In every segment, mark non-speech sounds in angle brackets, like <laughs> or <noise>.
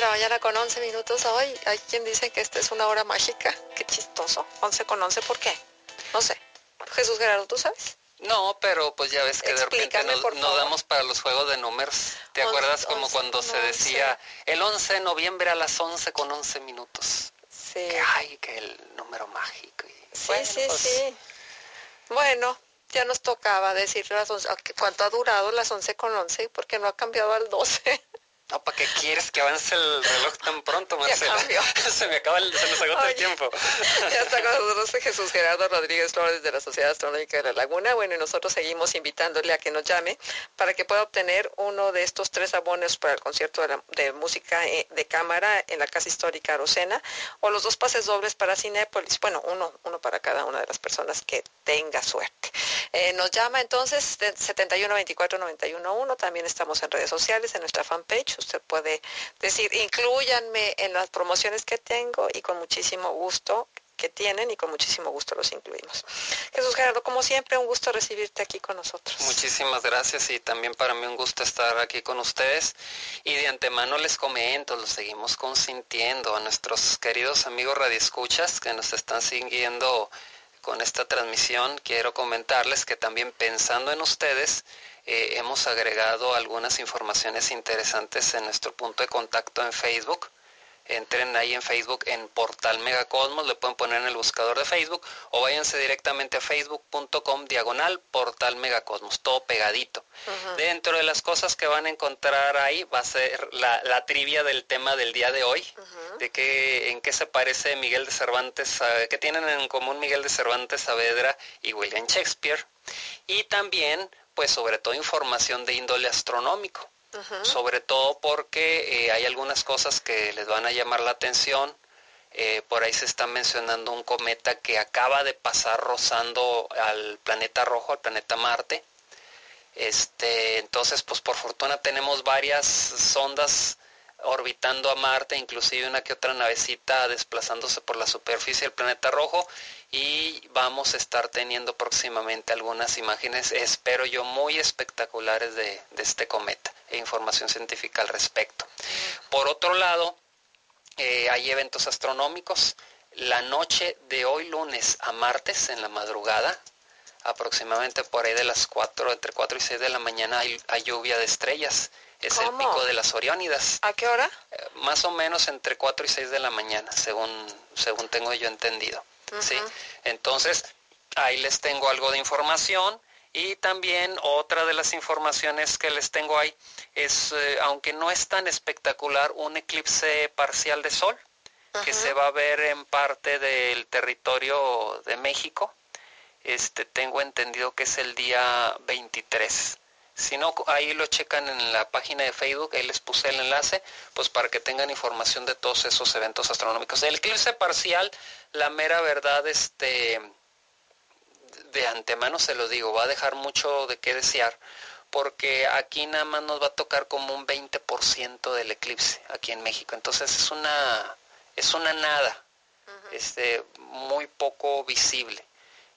de la mañana con 11 minutos hoy. Hay quien dice que esta es una hora mágica. Qué chistoso. 11 con 11, ¿por qué? No sé. Jesús Gerardo, ¿tú sabes? No, pero pues ya ves que de repente no, damos para los juegos de números. ¿Te acuerdas como cuando se decía el 11 de noviembre a las 11 con 11 minutos? Sí. Que, ay, que el número mágico. sí, sí, pues sí. Bueno, ya nos tocaba decir las 11, cuánto ha durado las 11 con 11 porque no ha cambiado al 12. No, ¿para qué quieres que avance el reloj tan pronto, Marcela? <laughs> se me acaba el, se nos agota el tiempo. <laughs> ya está con nosotros Jesús Gerardo Rodríguez Flores de la Sociedad Astronómica de la Laguna. Bueno, y nosotros seguimos invitándole a que nos llame para que pueda obtener uno de estos tres abonos para el concierto de, música eh, de cámara en la Casa Histórica Arocena o los dos pases dobles para Cinépolis. Bueno, uno, uno para cada una de las personas que tenga suerte. Eh, nos llama entonces 71 24 91 1. También estamos en redes sociales, en nuestra fanpage usted puede decir, incluyanme en las promociones que tengo y con muchísimo gusto que tienen y con muchísimo gusto los incluimos. Jesús Gerardo, como siempre, un gusto recibirte aquí con nosotros. Muchísimas gracias y también para mí un gusto estar aquí con ustedes. Y de antemano les comento, los seguimos consintiendo a nuestros queridos amigos radioescuchas que nos están siguiendo con esta transmisión. Quiero comentarles que también pensando en ustedes, eh, hemos agregado algunas informaciones interesantes en nuestro punto de contacto en Facebook. Entren ahí en Facebook en Portal Megacosmos, le pueden poner en el buscador de Facebook o váyanse directamente a facebook.com diagonal Portal Megacosmos, todo pegadito. Dentro de las cosas que van a encontrar ahí va a ser la, trivia del tema del día de hoy, de qué, en qué se parece Miguel de Cervantes, qué tienen en común Miguel de Cervantes Saavedra y William Shakespeare. Y también pues sobre todo información de índole astronómico, sobre todo porque eh, hay algunas cosas que les van a llamar la atención. Eh, por ahí se está mencionando un cometa que acaba de pasar rozando al planeta rojo, al planeta Marte. Este, entonces, pues por fortuna tenemos varias sondas orbitando a Marte, inclusive una que otra navecita desplazándose por la superficie del planeta rojo y vamos a estar teniendo próximamente algunas imágenes, espero yo, muy espectaculares de, este cometa e información científica al respecto. Por otro lado, eh, hay eventos astronómicos. La noche de hoy lunes a martes en la madrugada, aproximadamente por ahí de las 4, entre 4 y 6 de la mañana hay, lluvia de estrellas. Es el pico de las Oriónidas. ¿A qué hora? Eh, más o menos entre 4 y 6 de la mañana, según, según tengo yo entendido. ¿sí? Entonces, ahí les tengo algo de información. Y también otra de las informaciones que les tengo ahí es, eh, aunque no es tan espectacular, un eclipse parcial de sol que se va a ver en parte del territorio de México. Este, tengo entendido que es el día 23. Si no, ahí lo checan en la página de Facebook, ahí les puse el enlace, pues para que tengan información de todos esos eventos astronómicos. El eclipse parcial la mera verdad, este, de antemano se lo digo, va a dejar mucho de qué desear, porque aquí nada más nos va a tocar como un 20% del eclipse aquí en México. Entonces es una, es una nada, este, muy poco visible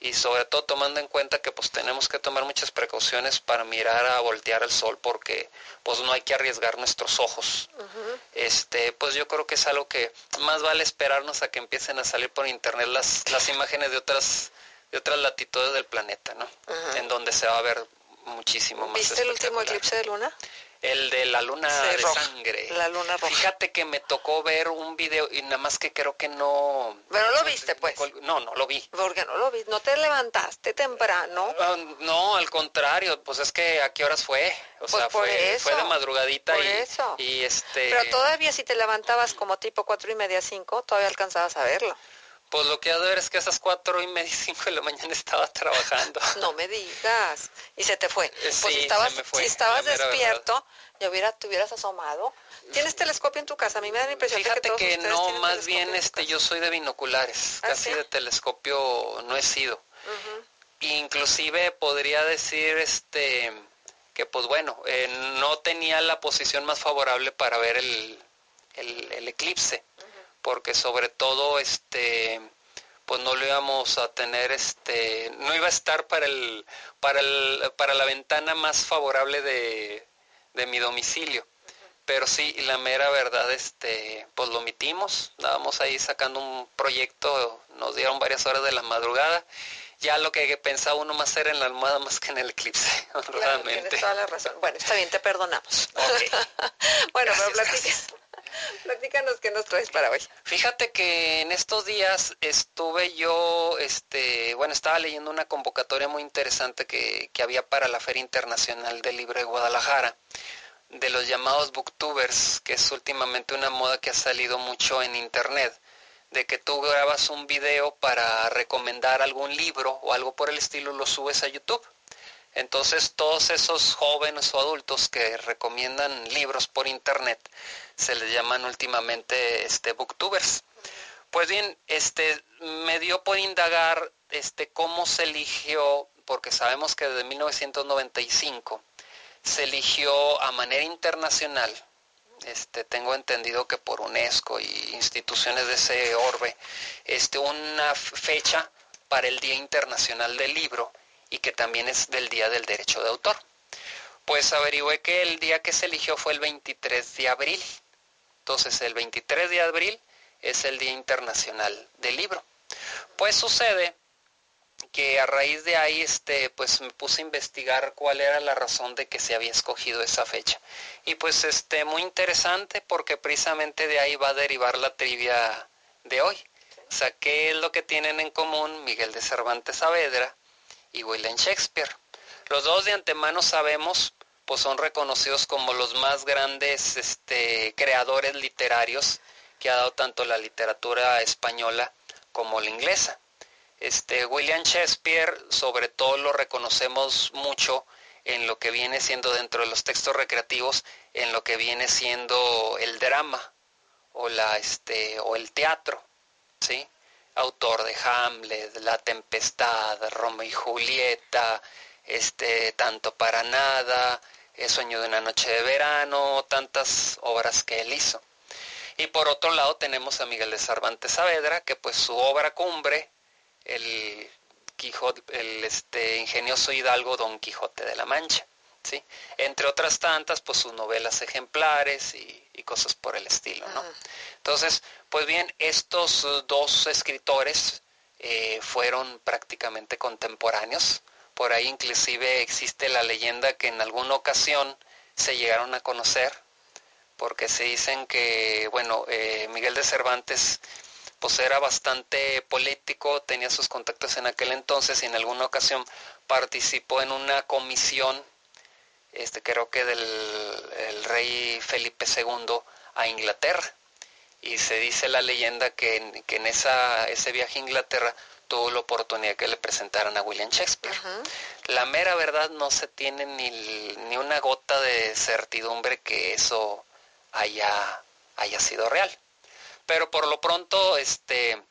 y sobre todo tomando en cuenta que pues tenemos que tomar muchas precauciones para mirar a voltear el sol porque pues no hay que arriesgar nuestros ojos. Este, pues yo creo que es algo que más vale esperarnos a que empiecen a salir por internet las las imágenes de otras de otras latitudes del planeta, ¿no? En donde se va a ver muchísimo más. ¿Viste el último eclipse de luna? El de la luna de sangre. La luna roja. Fíjate que me tocó ver un video y nada más que creo que no. Pero lo viste, pues. No, no lo vi. Porque no lo vi. ¿No te levantaste temprano? Ah, no, al contrario. Pues es que a qué horas fue. O pues sea, fue, fue de madrugadita por y, eso. y este. Pero todavía si te levantabas como tipo cuatro y media, cinco, todavía alcanzabas a verlo. Pues lo que ha de ver es que a esas cuatro y media, <laughs> cinco de la mañana estaba trabajando. no me digas. Y se te fue. Eh, pues si estabas, si estabas despierto, ya hubiera, te hubieras asomado. ¿Tienes telescopio en tu casa? A mí me da la impresión Fíjate de que, que no, más bien este, yo soy de binoculares. ¿Ah, casi de telescopio no he sido. Inclusive podría decir este que pues bueno, eh, no tenía la posición más favorable para ver el, el eclipse porque sobre todo este pues no lo íbamos a tener este no iba a estar para el para el para la ventana más favorable de, de mi domicilio pero sí, la mera verdad, este, pues lo omitimos, estábamos ahí sacando un proyecto, nos dieron varias horas de la madrugada, ya lo que pensaba uno más era en la almohada más que en el eclipse, <laughs> realmente. toda la razón. Bueno, está bien, te perdonamos. <laughs> bueno, pero <laughs> platícanos qué nos traes para hoy. Fíjate que en estos días estuve yo, este, bueno, estaba leyendo una convocatoria muy interesante que, que había para la Feria Internacional del Libro de Guadalajara de los llamados booktubers, que es últimamente una moda que ha salido mucho en internet, de que tú grabas un video para recomendar algún libro o algo por el estilo, lo subes a YouTube. Entonces todos esos jóvenes o adultos que recomiendan libros por internet se les llaman últimamente este booktubers. Pues bien, este me dio por indagar este cómo se eligió, porque sabemos que desde 1995 se eligió a manera internacional, este, tengo entendido que por UNESCO y instituciones de ese orbe, este, una fecha para el Día Internacional del Libro y que también es del Día del Derecho de Autor. Pues averigüé que el día que se eligió fue el 23 de abril. Entonces el 23 de abril es el Día Internacional del Libro. Pues sucede que a raíz de ahí este pues me puse a investigar cuál era la razón de que se había escogido esa fecha y pues este muy interesante porque precisamente de ahí va a derivar la trivia de hoy o sea qué es lo que tienen en común Miguel de Cervantes Saavedra y William Shakespeare los dos de antemano sabemos pues son reconocidos como los más grandes este creadores literarios que ha dado tanto la literatura española como la inglesa este, William Shakespeare, sobre todo lo reconocemos mucho en lo que viene siendo dentro de los textos recreativos, en lo que viene siendo el drama o, la, este, o el teatro, ¿sí? Autor de Hamlet, La Tempestad, Romeo y Julieta, este, Tanto para Nada, El Sueño de una Noche de Verano, tantas obras que él hizo. Y por otro lado tenemos a Miguel de Cervantes Saavedra, que pues su obra cumbre el el este, ingenioso hidalgo Don Quijote de la Mancha. ¿Sí? Entre otras tantas, pues sus novelas ejemplares y, cosas por el estilo, ¿no? Entonces, pues bien, estos dos escritores eh, fueron prácticamente contemporáneos. Por ahí inclusive existe la leyenda que en alguna ocasión se llegaron a conocer, porque se dicen que, bueno, eh, Miguel de Cervantes pues era bastante político, tenía sus contactos en aquel entonces y en alguna ocasión participó en una comisión, este creo que del el rey Felipe II a Inglaterra. Y se dice la leyenda que, que en esa, ese viaje a Inglaterra tuvo la oportunidad que le presentaran a William Shakespeare. La mera verdad no se tiene ni, ni una gota de certidumbre que eso haya, haya sido real. Pero por lo pronto, este,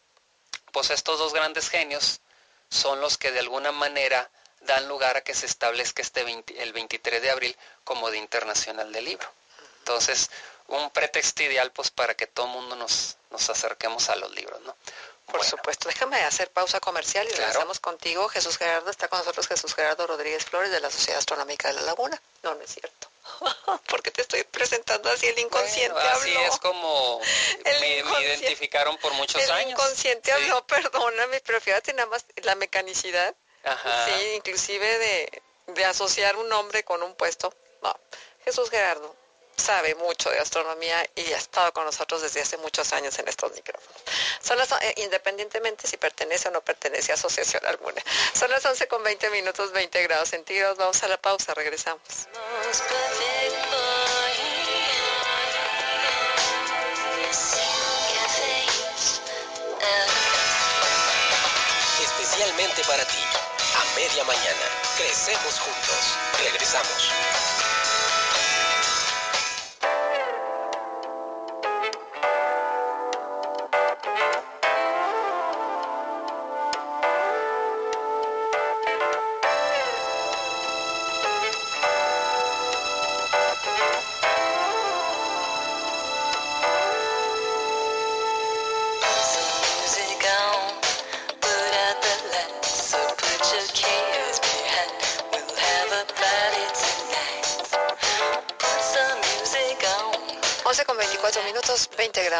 pues estos dos grandes genios son los que de alguna manera dan lugar a que se establezca este el 23 de abril como Día Internacional del Libro. Entonces, un pretexto ideal pues para que todo el mundo nos, nos acerquemos a los libros, ¿no? Por supuesto, déjame hacer pausa comercial y regresamos contigo. Jesús Gerardo está con nosotros, Jesús Gerardo Rodríguez Flores de la Sociedad Astronómica de la Laguna. No, no es cierto. <laughs> porque te estoy presentando así el inconsciente así es como <laughs> me, identificaron por muchos años. El inconsciente habló, <laughs> perdóname, pero fíjate nada más la mecanicidad. Sí, inclusive de, de asociar un nombre con un puesto. No, Jesús Gerardo sabe mucho de astronomía y ha estado con nosotros desde hace muchos años en estos micrófonos. Son las, eh, independientemente si pertenece o no pertenece a asociación alguna. Son las 11 con 20 minutos, 20 grados centígrados. Vamos a la pausa, regresamos. Especialmente para ti, a media mañana, crecemos juntos. Regresamos.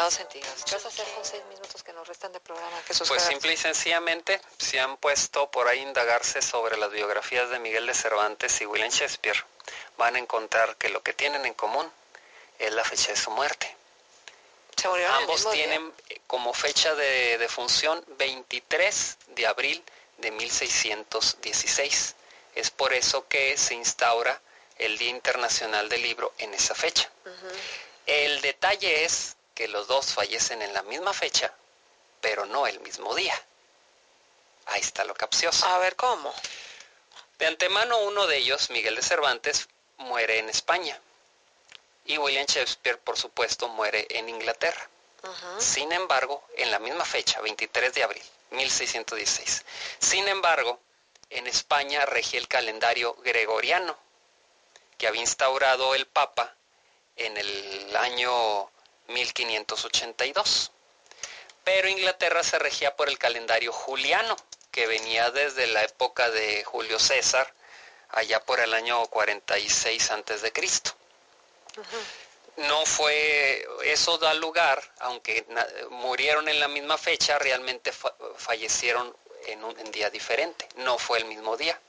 Minutos, 20 grados centígrados. ¿Qué vas a hacer con 6 minutos que nos restan de programa? pues simple y sencillamente, si han puesto por ahí indagarse sobre las biografías de Miguel de Cervantes y William Shakespeare, van a encontrar que lo que tienen en común es la fecha de su muerte. Ambos tienen eh, como fecha de, de función 23 de abril de 1616. Es por eso que se instaura el Día Internacional del Libro en esa fecha. El detalle es que los dos fallecen en la misma fecha, pero no el mismo día. Ahí está lo capcioso. A ver cómo. De antemano uno de ellos, Miguel de Cervantes, muere en España. Y William Shakespeare, por supuesto, muere en Inglaterra. Sin embargo, en la misma fecha, 23 de abril, 1616. Sin embargo, en España regía el calendario gregoriano, que había instaurado el Papa en el año 1582. Pero Inglaterra se regía por el calendario juliano, que venía desde la época de Julio César, allá por el año 46 antes de Cristo. No fue, eso da lugar, aunque murieron en la misma fecha, realmente fallecieron en un día diferente, no fue el mismo día.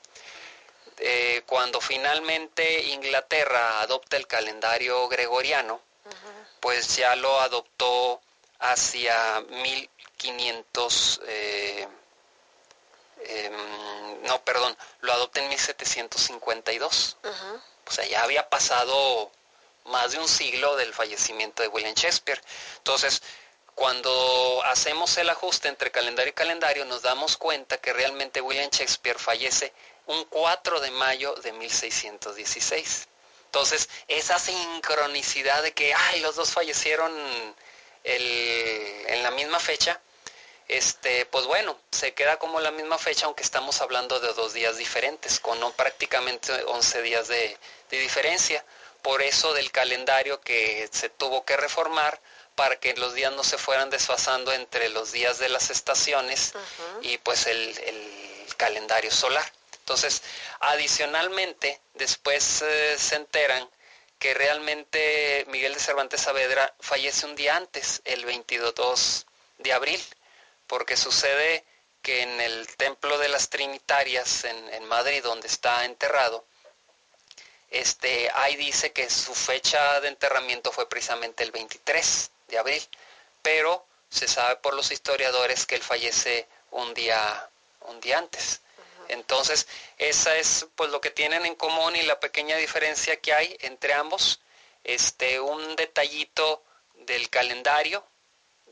Eh, cuando finalmente Inglaterra adopta el calendario gregoriano, pues ya lo adoptó hacia 1500, eh, em, no, perdón, lo adopta en 1752. O sea, ya había pasado más de un siglo del fallecimiento de William Shakespeare. Entonces, cuando hacemos el ajuste entre calendario y calendario, nos damos cuenta que realmente William Shakespeare fallece un 4 de mayo de 1616. Entonces, esa sincronicidad de que, ay, los dos fallecieron en la misma fecha, este, pues bueno, se queda como la misma fecha, aunque estamos hablando de dos días diferentes, con prácticamente 11 días de, diferencia. Por eso del calendario que se tuvo que reformar para que los días no se fueran desfasando entre los días de las estaciones y pues el calendario solar. Entonces, adicionalmente, después eh, se enteran que realmente Miguel de Cervantes Saavedra fallece un día antes, el 22 de abril, porque sucede que en el Templo de las Trinitarias en, Madrid, donde está enterrado, este, ahí dice que su fecha de enterramiento fue precisamente el 23 de abril, pero se sabe por los historiadores que él fallece un día, un día antes. Entonces, esa es pues lo que tienen en común y la pequeña diferencia que hay entre ambos. Este, un detallito del calendario,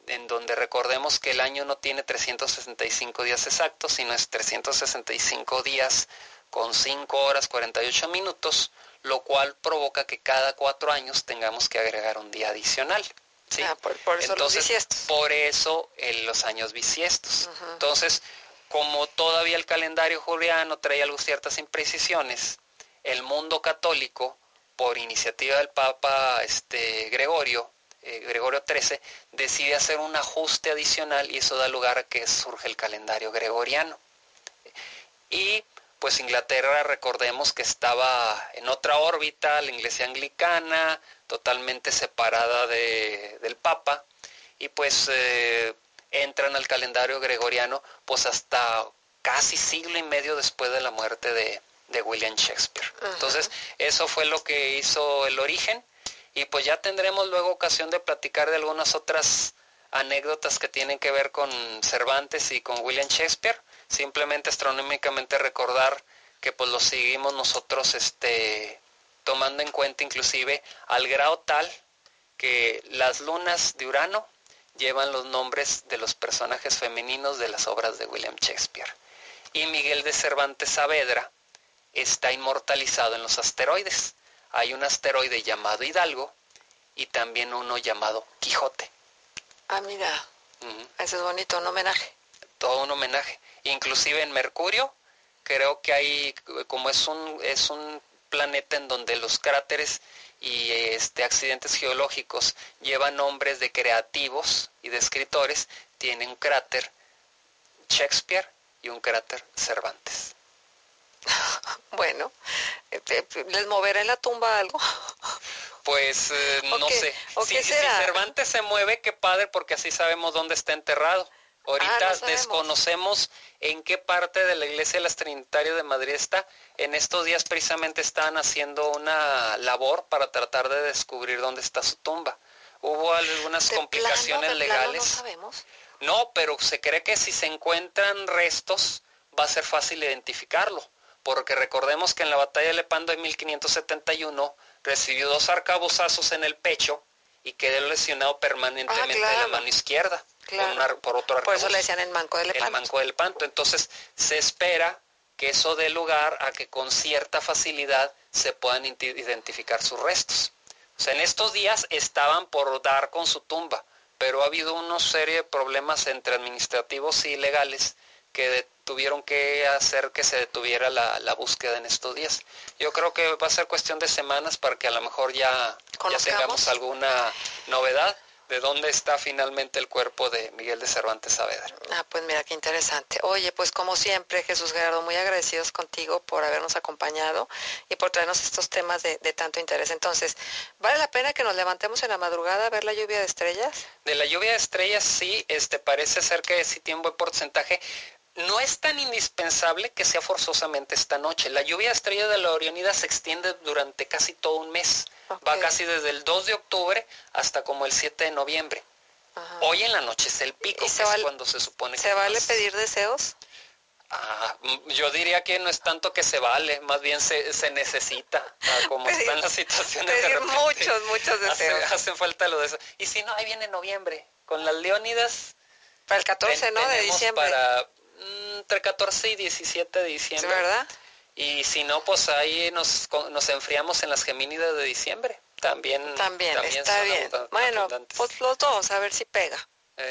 en donde recordemos que el año no tiene 365 días exactos, sino es 365 días con 5 horas 48 minutos, lo cual provoca que cada cuatro años tengamos que agregar un día adicional. ¿sí? Ah, por, eso Entonces, por eso los años bisiestos. Entonces, como todavía el calendario juliano trae ciertas imprecisiones, el mundo católico, por iniciativa del Papa este, Gregorio, eh, Gregorio XIII, decide hacer un ajuste adicional y eso da lugar a que surge el calendario gregoriano. Y pues Inglaterra, recordemos que estaba en otra órbita, la iglesia anglicana, totalmente separada del Papa, y pues eh, entran al calendario gregoriano pues hasta casi siglo y medio después de la muerte de, William Shakespeare. Entonces, eso fue lo que hizo el origen y pues ya tendremos luego ocasión de platicar de algunas otras anécdotas que tienen que ver con Cervantes y con William Shakespeare. Simplemente astronómicamente recordar que pues lo seguimos nosotros este tomando en cuenta inclusive al grado tal que las lunas de Urano llevan los nombres de los personajes femeninos de las obras de William Shakespeare. Y Miguel de Cervantes Saavedra está inmortalizado en los asteroides. Hay un asteroide llamado Hidalgo y también uno llamado Quijote. Ah, mira, ese es bonito, un homenaje. Todo un homenaje. Inclusive en Mercurio, creo que hay, como es un, es un planeta en donde los cráteres y este, accidentes geológicos llevan nombres de creativos y de escritores, tiene un cráter Shakespeare y un cráter Cervantes. <laughs> Bueno, ¿les moverá en la tumba algo? Pues eh, no sé. si, Cervantes se mueve, qué padre, porque así sabemos dónde está enterrado. Ahorita ah, desconocemos en qué parte de la iglesia de las Trinitarias de Madrid está. En estos días precisamente estaban haciendo una labor para tratar de descubrir dónde está su tumba. Hubo algunas complicaciones legales. no sabemos. No, pero se cree que si se encuentran restos va a ser fácil identificarlo, porque recordemos que en la batalla de Lepando en 1571 recibió dos arcabuzazos en el pecho y quedó lesionado permanentemente en la mano izquierda por, otro arcabuz. Por eso le decían el manco de Lepanto. El manco de Lepanto. Entonces se espera que eso dé lugar a que con cierta facilidad se puedan identificar sus restos. O sea, en estos días estaban por dar con su tumba, pero ha habido una serie de problemas entre administrativos y legales que tuvieron que hacer que se detuviera la, búsqueda en estos días. Yo creo que va a ser cuestión de semanas para que a lo mejor ya, ya tengamos alguna novedad de dónde está finalmente el cuerpo de Miguel de Cervantes Saavedra. Ah, pues mira qué interesante. Oye, pues como siempre, Jesús Gerardo, muy agradecidos contigo por habernos acompañado y por traernos estos temas de, tanto interés. Entonces, ¿vale la pena que nos levantemos en la madrugada a ver la lluvia de estrellas? De la lluvia de estrellas sí, este parece ser que sí tiene un buen porcentaje no es tan indispensable que sea forzosamente esta noche. La lluvia de estrellas de la Orionida se extiende durante casi todo un mes. Va casi desde el 2 de octubre hasta como el 7 de noviembre. Hoy en la noche es el pico, que es cuando se supone que... ¿Se vale pedir deseos? Ah, yo diría que no es tanto que se vale, más bien se, se necesita, ah, como están las situaciones. Pedir muchos, muchos deseos. hacen falta lo de eso. Y si no, ahí viene noviembre, con las Leónidas. Para el 14, ¿no? De diciembre. Para mm, entre 14 y 17 de diciembre. ¿Verdad? Y si no, pues ahí nos, nos enfriamos en las Gemínidas de diciembre. También, también, está bien. Bueno, pues los dos, a ver si pega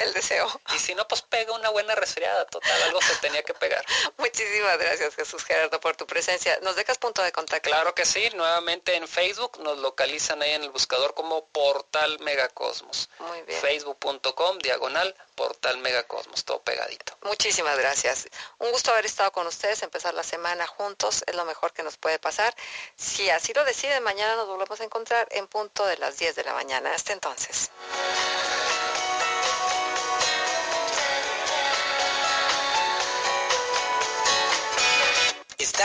el deseo. Y si no, pues pega una buena resfriada, total, algo se tenía que pegar. <laughs> Muchísimas gracias Jesús Gerardo por tu presencia. ¿Nos dejas punto de contacto? Claro que sí, nuevamente en Facebook nos localizan ahí en el buscador como Portal Megacosmos. Muy bien. Facebook.com, diagonal, Portal Megacosmos, todo pegadito. Muchísimas gracias. Un gusto haber estado con ustedes, empezar la semana juntos, es lo mejor que nos puede pasar. Si así lo deciden, mañana nos volvemos a encontrar en punto de las 10 de la mañana. Hasta entonces.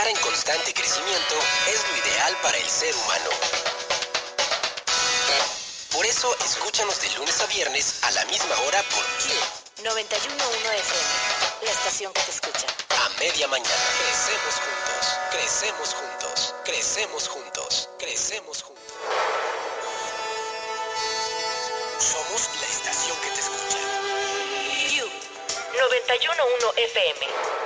Estar en constante crecimiento es lo ideal para el ser humano. Por eso, escúchanos de lunes a viernes a la misma hora por Q 91.1 FM, la estación que te escucha. A media mañana. Crecemos juntos, crecemos juntos, crecemos juntos, crecemos juntos. Somos la estación que te escucha. Q 91.1 FM.